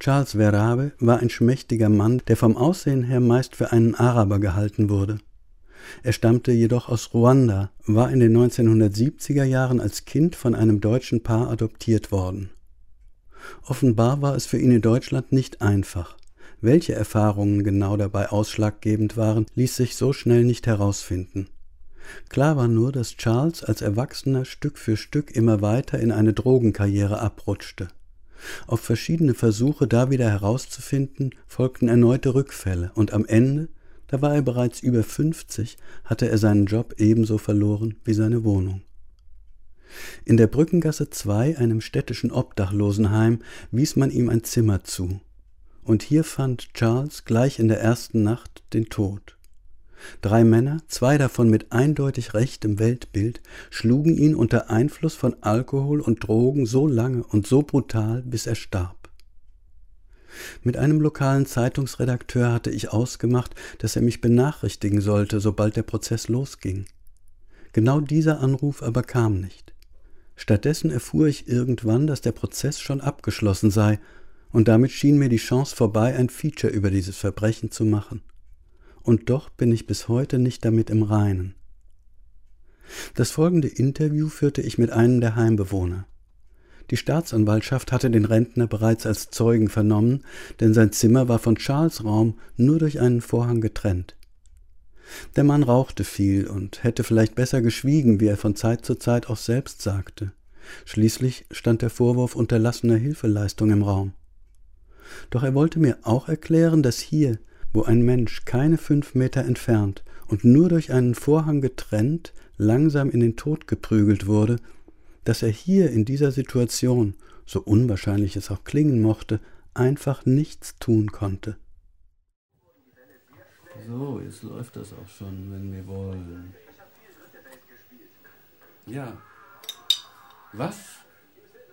Charles Verabe war ein schmächtiger Mann, der vom Aussehen her meist für einen Araber gehalten wurde. Er stammte jedoch aus Ruanda, war in den 1970er Jahren als Kind von einem deutschen Paar adoptiert worden. Offenbar war es für ihn in Deutschland nicht einfach. Welche Erfahrungen genau dabei ausschlaggebend waren, ließ sich so schnell nicht herausfinden. Klar war nur, dass Charles als Erwachsener Stück für Stück immer weiter in eine Drogenkarriere abrutschte. Auf verschiedene Versuche, da wieder herauszufinden, folgten erneute Rückfälle, und am Ende, da war er bereits über 50, hatte er seinen Job ebenso verloren wie seine Wohnung. In der Brückengasse 2, einem städtischen Obdachlosenheim, wies man ihm ein Zimmer zu. Und hier fand Charles gleich in der ersten Nacht den Tod. Drei Männer, zwei davon mit eindeutig rechtem Weltbild, schlugen ihn unter Einfluss von Alkohol und Drogen so lange und so brutal, bis er starb. Mit einem lokalen Zeitungsredakteur hatte ich ausgemacht, dass er mich benachrichtigen sollte, sobald der Prozess losging. Genau dieser Anruf aber kam nicht. Stattdessen erfuhr ich irgendwann, dass der Prozess schon abgeschlossen sei, und damit schien mir die Chance vorbei, ein Feature über dieses Verbrechen zu machen. Und doch bin ich bis heute nicht damit im Reinen. Das folgende Interview führte ich mit einem der Heimbewohner. Die Staatsanwaltschaft hatte den Rentner bereits als Zeugen vernommen, denn sein Zimmer war von Charles Raum nur durch einen Vorhang getrennt. Der Mann rauchte viel und hätte vielleicht besser geschwiegen, wie er von Zeit zu Zeit auch selbst sagte. Schließlich stand der Vorwurf unterlassener Hilfeleistung im Raum. Doch er wollte mir auch erklären, dass hier, wo ein Mensch keine fünf Meter entfernt und nur durch einen Vorhang getrennt langsam in den Tod geprügelt wurde, dass er hier in dieser Situation, so unwahrscheinlich es auch klingen mochte, einfach nichts tun konnte. So, jetzt läuft das auch schon, wenn wir wollen. Ja. Was?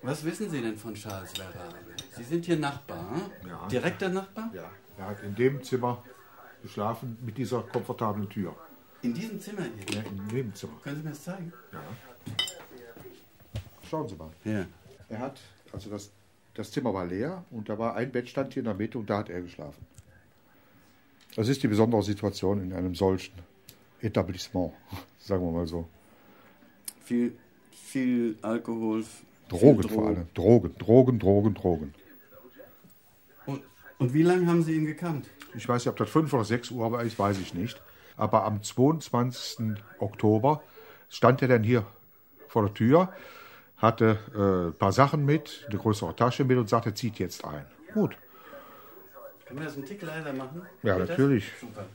Was wissen Sie denn von Charles Verrabe? Sie sind hier Nachbar, hm? Ja. Direkter Nachbar? Ja, er hat in dem Zimmer geschlafen mit dieser komfortablen Tür. In diesem Zimmer hier? Ja, im Nebenzimmer. Können Sie mir das zeigen? Ja. Schauen Sie mal. Ja. Er hat, also das Das Zimmer war leer und da war ein Bettstand hier in der Mitte und da hat er geschlafen. Das ist die besondere Situation in einem solchen Etablissement, sagen wir mal so. Viel, viel Alkohol. Drogen viel vor allem. Drogen, Drogen, Drogen, Drogen. Und, und wie lange haben Sie ihn gekannt? Ich weiß nicht, ob das 5 oder 6 Uhr war, ich weiß ich nicht. Aber am 22. Oktober stand er dann hier vor der Tür, hatte äh, ein paar Sachen mit, eine größere Tasche mit und sagte, zieht jetzt ein. Gut. Können wir das einen Tick leiser machen? Ja, Geht das? natürlich. Super.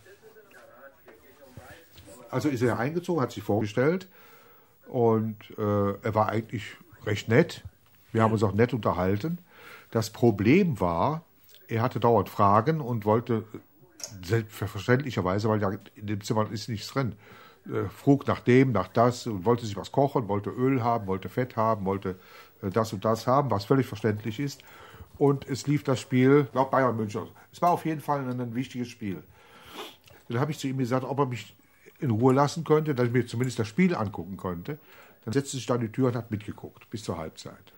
Also ist er eingezogen, hat sich vorgestellt und äh, er war eigentlich recht nett. Wir haben uns auch nett unterhalten. Das Problem war, er hatte dauernd Fragen und wollte selbstverständlicherweise, weil ja in dem Zimmer ist nichts drin, äh, frug nach dem, nach das und wollte sich was kochen, wollte Öl haben, wollte Fett haben, wollte äh, das und das haben, was völlig verständlich ist. Und es lief das Spiel, glaube Bayern München. Es war auf jeden Fall ein, ein wichtiges Spiel. Dann habe ich zu ihm gesagt, ob er mich in Ruhe lassen könnte, dass ich mir zumindest das Spiel angucken könnte. Dann setzte sich da an die Tür und hat mitgeguckt bis zur Halbzeit.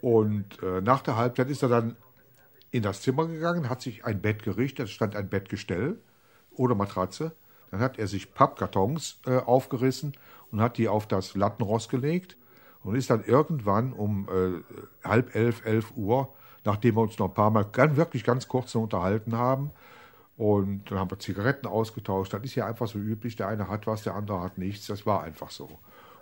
Und äh, nach der Halbzeit ist er dann in das Zimmer gegangen, hat sich ein Bett gerichtet, es stand ein Bettgestell ohne Matratze. Dann hat er sich Pappkartons äh, aufgerissen und hat die auf das Lattenrost gelegt und ist dann irgendwann um äh, halb elf, elf Uhr, nachdem wir uns noch ein paar Mal ganz, wirklich ganz kurz unterhalten haben, und dann haben wir Zigaretten ausgetauscht. Das ist ja einfach so üblich. Der eine hat was, der andere hat nichts. Das war einfach so.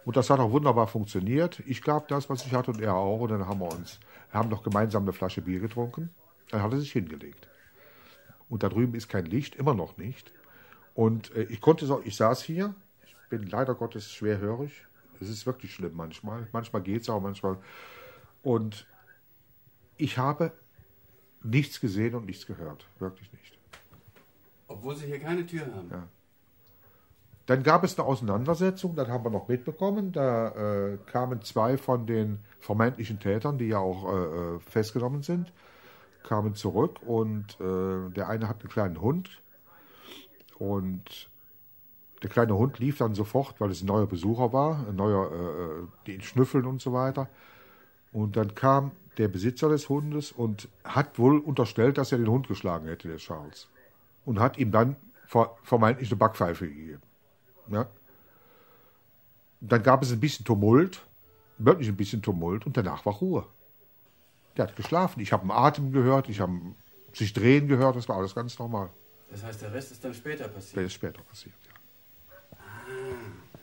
Und das hat auch wunderbar funktioniert. Ich gab das, was ich hatte, und er auch. Und dann haben wir uns, haben noch gemeinsam eine Flasche Bier getrunken. Dann hat er sich hingelegt. Und da drüben ist kein Licht, immer noch nicht. Und äh, ich konnte so, ich saß hier. Ich bin leider Gottes schwerhörig. Es ist wirklich schlimm manchmal. Manchmal geht es auch, manchmal. Und ich habe nichts gesehen und nichts gehört. Wirklich nicht. Obwohl Sie hier keine Tür haben. Ja. Dann gab es eine Auseinandersetzung, das haben wir noch mitbekommen. Da äh, kamen zwei von den vermeintlichen Tätern, die ja auch äh, festgenommen sind, kamen zurück und äh, der eine hat einen kleinen Hund und der kleine Hund lief dann sofort, weil es ein neuer Besucher war, ein neuer, äh, die ihn schnüffeln und so weiter. Und dann kam der Besitzer des Hundes und hat wohl unterstellt, dass er den Hund geschlagen hätte, der Charles und hat ihm dann vermeintlich eine Backpfeife gegeben. Ja. Dann gab es ein bisschen Tumult, wirklich ein bisschen Tumult, und danach war Ruhe. Der hat geschlafen. Ich habe einen Atem gehört, ich habe sich drehen gehört, das war alles ganz normal. Das heißt, der Rest ist dann später passiert? Der ist später passiert, ja. Ah,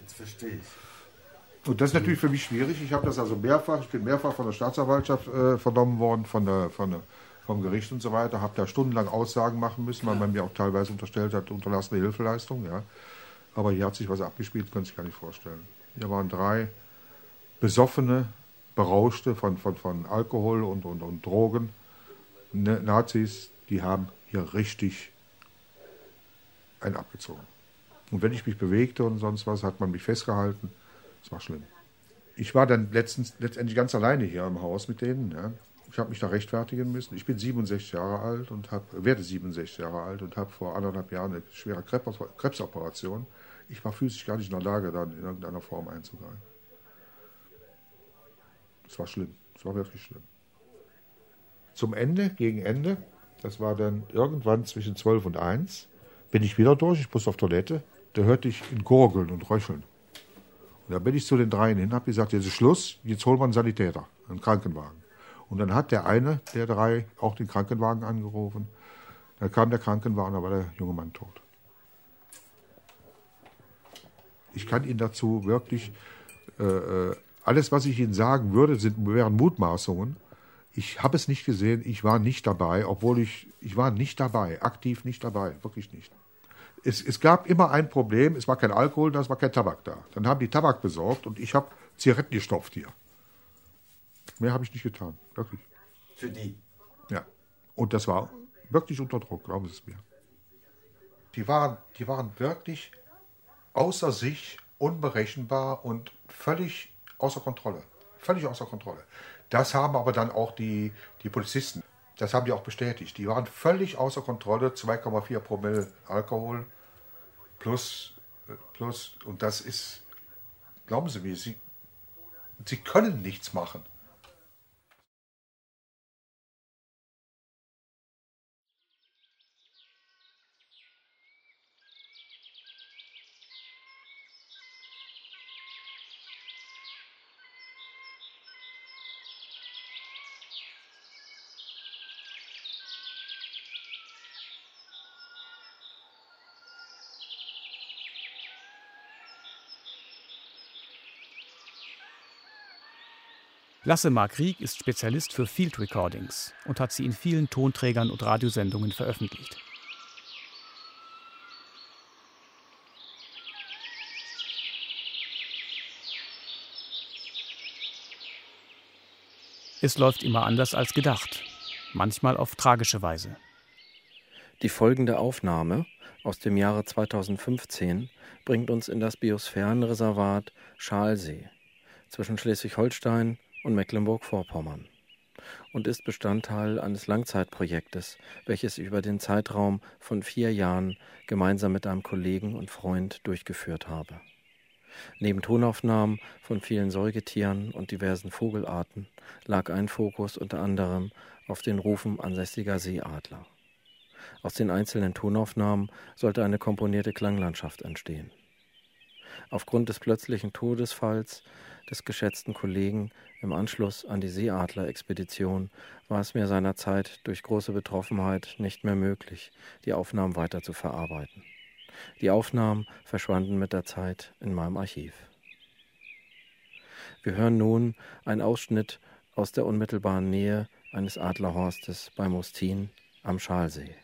jetzt verstehe ich. Und das ist natürlich für mich schwierig. Ich habe das also mehrfach, ich bin mehrfach von der Staatsanwaltschaft äh, vernommen worden, von der, von der vom Gericht und so weiter, habe da stundenlang Aussagen machen müssen, weil man mir auch teilweise unterstellt hat, unterlassene Hilfeleistung. Ja. Aber hier hat sich was abgespielt, können Sie sich gar nicht vorstellen. Hier waren drei besoffene, berauschte von, von, von Alkohol und, und, und Drogen ne, Nazis, die haben hier richtig einen abgezogen. Und wenn ich mich bewegte und sonst was, hat man mich festgehalten. Es war schlimm. Ich war dann letztens, letztendlich ganz alleine hier im Haus mit denen. Ja. Ich habe mich da rechtfertigen müssen. Ich bin 67 Jahre alt und hab, werde 67 Jahre alt und habe vor anderthalb Jahren eine schwere Krebsoperation. Ich war physisch gar nicht in der Lage, dann in irgendeiner Form einzugreifen. Es war schlimm. Es war wirklich schlimm. Zum Ende, gegen Ende, das war dann irgendwann zwischen 12 und 1, bin ich wieder durch. Ich muss auf Toilette. Da hörte ich ein Gurgeln und Röcheln. Und da bin ich zu den dreien hin, habe gesagt, jetzt ist Schluss, jetzt holen wir einen Sanitäter, einen Krankenwagen. Und dann hat der eine der drei auch den Krankenwagen angerufen. Dann kam der Krankenwagen, da war der junge Mann tot. Ich kann Ihnen dazu wirklich, äh, äh, alles, was ich Ihnen sagen würde, sind, wären Mutmaßungen. Ich habe es nicht gesehen, ich war nicht dabei, obwohl ich, ich war nicht dabei, aktiv nicht dabei, wirklich nicht. Es, es gab immer ein Problem, es war kein Alkohol da, es war kein Tabak da. Dann haben die Tabak besorgt und ich habe Zigaretten gestopft hier. Mehr habe ich nicht getan, wirklich. Für die? Ja. Und das war wirklich unter Druck, glauben Sie es mir. Die waren, die waren wirklich außer sich, unberechenbar und völlig außer Kontrolle. Völlig außer Kontrolle. Das haben aber dann auch die, die Polizisten, das haben die auch bestätigt. Die waren völlig außer Kontrolle, 2,4 Promille Alkohol plus, plus, und das ist, glauben Sie mir, sie, sie können nichts machen. Lasse Mark Rieck ist Spezialist für Field Recordings und hat sie in vielen Tonträgern und Radiosendungen veröffentlicht. Es läuft immer anders als gedacht, manchmal auf tragische Weise. Die folgende Aufnahme aus dem Jahre 2015 bringt uns in das Biosphärenreservat Schalsee zwischen Schleswig-Holstein und Mecklenburg-Vorpommern und ist Bestandteil eines Langzeitprojektes, welches ich über den Zeitraum von vier Jahren gemeinsam mit einem Kollegen und Freund durchgeführt habe. Neben Tonaufnahmen von vielen Säugetieren und diversen Vogelarten lag ein Fokus unter anderem auf den Rufen ansässiger Seeadler. Aus den einzelnen Tonaufnahmen sollte eine komponierte Klanglandschaft entstehen. Aufgrund des plötzlichen Todesfalls des geschätzten Kollegen im Anschluss an die Seeadler-Expedition war es mir seinerzeit durch große Betroffenheit nicht mehr möglich, die Aufnahmen weiter zu verarbeiten. Die Aufnahmen verschwanden mit der Zeit in meinem Archiv. Wir hören nun einen Ausschnitt aus der unmittelbaren Nähe eines Adlerhorstes bei Mustin am Schalsee.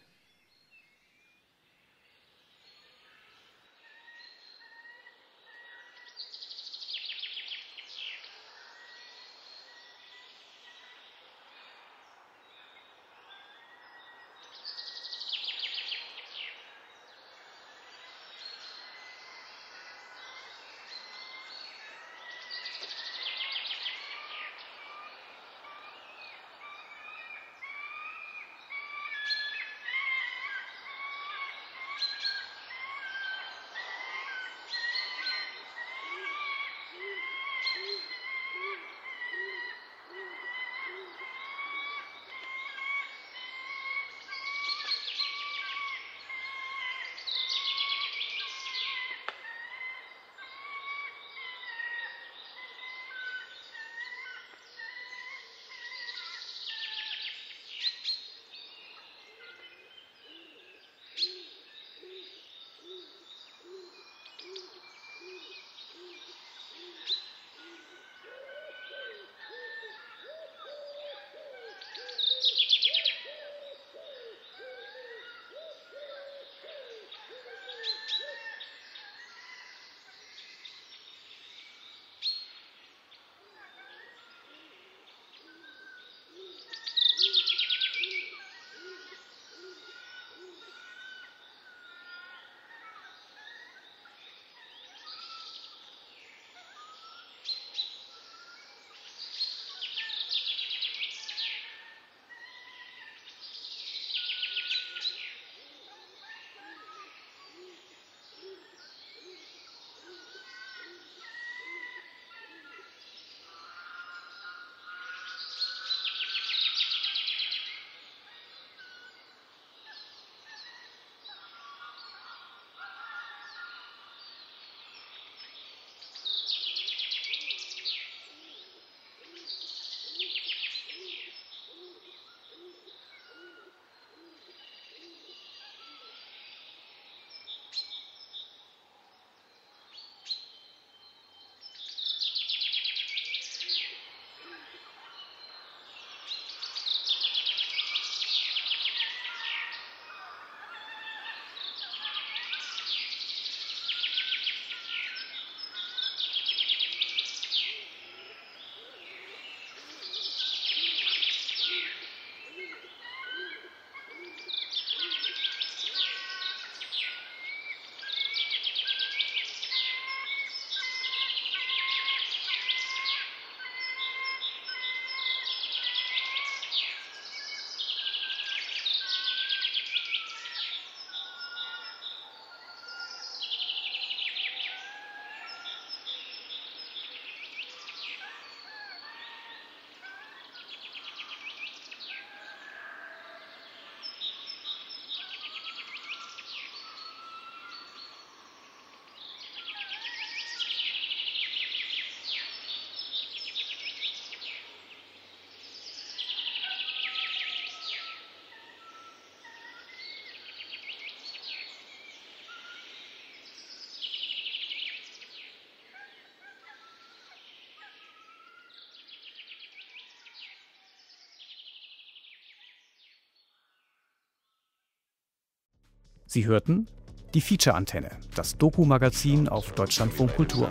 Sie hörten die Feature-Antenne, das Doku-Magazin auf Deutschlandfunk Kultur.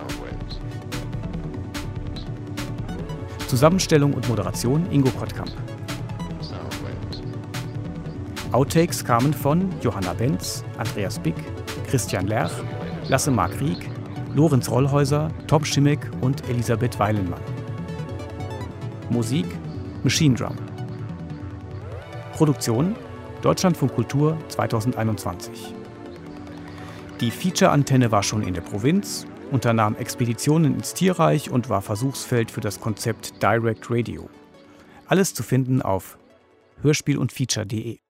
Zusammenstellung und Moderation Ingo Kottkamp. Outtakes kamen von Johanna Benz, Andreas Bick, Christian Lerch, Lasse Mark Rieck, Lorenz Rollhäuser, Tom Schimmick und Elisabeth Weilenmann. Musik Machine Drum. Produktion Deutschlandfunk Kultur 2021. Die Feature-Antenne war schon in der Provinz, unternahm Expeditionen ins Tierreich und war Versuchsfeld für das Konzept Direct Radio. Alles zu finden auf hörspiel und feature.de.